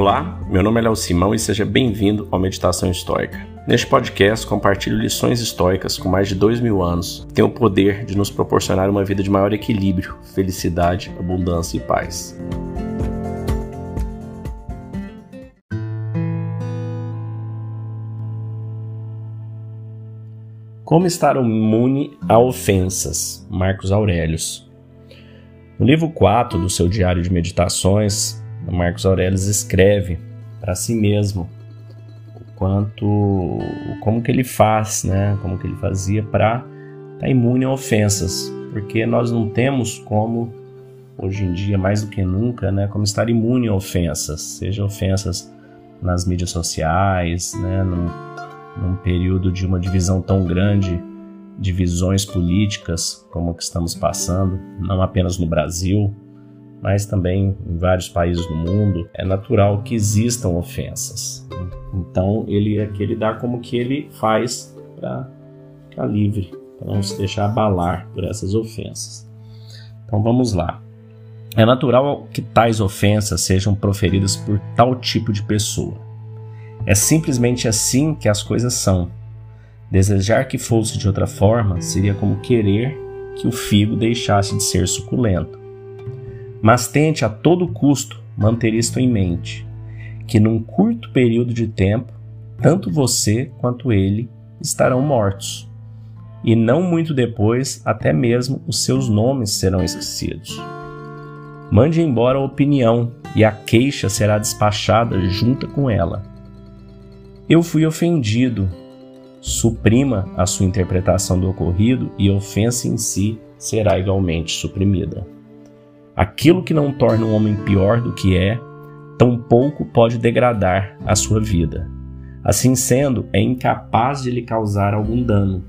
Olá, meu nome é Léo Simão e seja bem-vindo ao Meditação Histórica. Neste podcast, compartilho lições históricas com mais de dois mil anos que têm o poder de nos proporcionar uma vida de maior equilíbrio, felicidade, abundância e paz. Como estar imune a ofensas? Marcos Aurelius. No livro 4 do seu diário de meditações, Marcos Aurelius escreve para si mesmo o quanto, como que ele faz, né? Como que ele fazia para estar tá imune a ofensas, porque nós não temos como hoje em dia mais do que nunca, né? Como estar imune a ofensas, seja ofensas nas mídias sociais, né? Num, num período de uma divisão tão grande de visões políticas como que estamos passando, não apenas no Brasil, mas também em vários países do mundo, é natural que existam ofensas. Então ele é que ele dá como que ele faz para ficar livre, para não se deixar abalar por essas ofensas. Então vamos lá. É natural que tais ofensas sejam proferidas por tal tipo de pessoa. É simplesmente assim que as coisas são. Desejar que fosse de outra forma seria como querer que o figo deixasse de ser suculento. Mas tente a todo custo manter isto em mente: que num curto período de tempo, tanto você quanto ele estarão mortos. E não muito depois, até mesmo os seus nomes serão esquecidos. Mande embora a opinião e a queixa será despachada junto com ela. Eu fui ofendido. Suprima a sua interpretação do ocorrido e a ofensa em si será igualmente suprimida. Aquilo que não torna um homem pior do que é, tampouco pode degradar a sua vida. Assim sendo, é incapaz de lhe causar algum dano,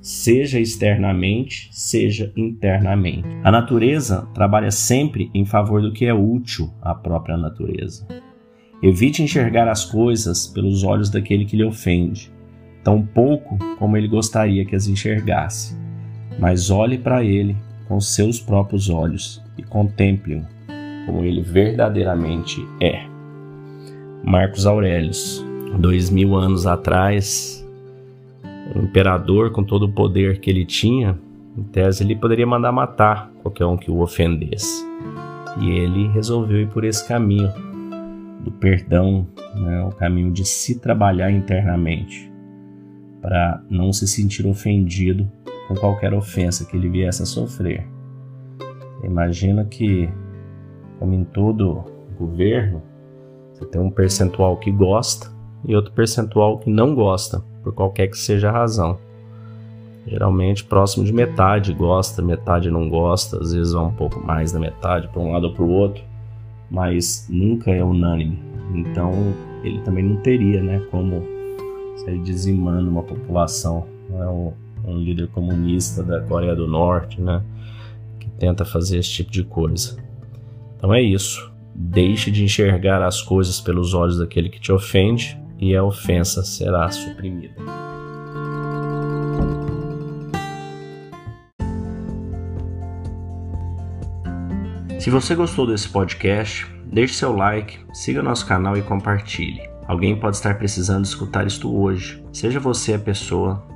seja externamente, seja internamente. A natureza trabalha sempre em favor do que é útil à própria natureza. Evite enxergar as coisas pelos olhos daquele que lhe ofende, tão pouco como ele gostaria que as enxergasse, mas olhe para ele com seus próprios olhos e contemple-o como ele verdadeiramente é. Marcos Aurelius, dois mil anos atrás, o imperador, com todo o poder que ele tinha, em tese ele poderia mandar matar qualquer um que o ofendesse. E ele resolveu ir por esse caminho do perdão, né, o caminho de se trabalhar internamente, para não se sentir ofendido com qualquer ofensa que ele viesse a sofrer. Imagina que, como em todo governo, você tem um percentual que gosta e outro percentual que não gosta, por qualquer que seja a razão. Geralmente próximo de metade gosta, metade não gosta, às vezes vai um pouco mais da metade para um lado ou para o outro, mas nunca é unânime. Então ele também não teria, né, como sair dizimando uma população. Não é um, um líder comunista da Coreia do Norte, né? tenta fazer esse tipo de coisa. Então é isso. Deixe de enxergar as coisas pelos olhos daquele que te ofende e a ofensa será suprimida. Se você gostou desse podcast, deixe seu like, siga nosso canal e compartilhe. Alguém pode estar precisando escutar isto hoje. Seja você a pessoa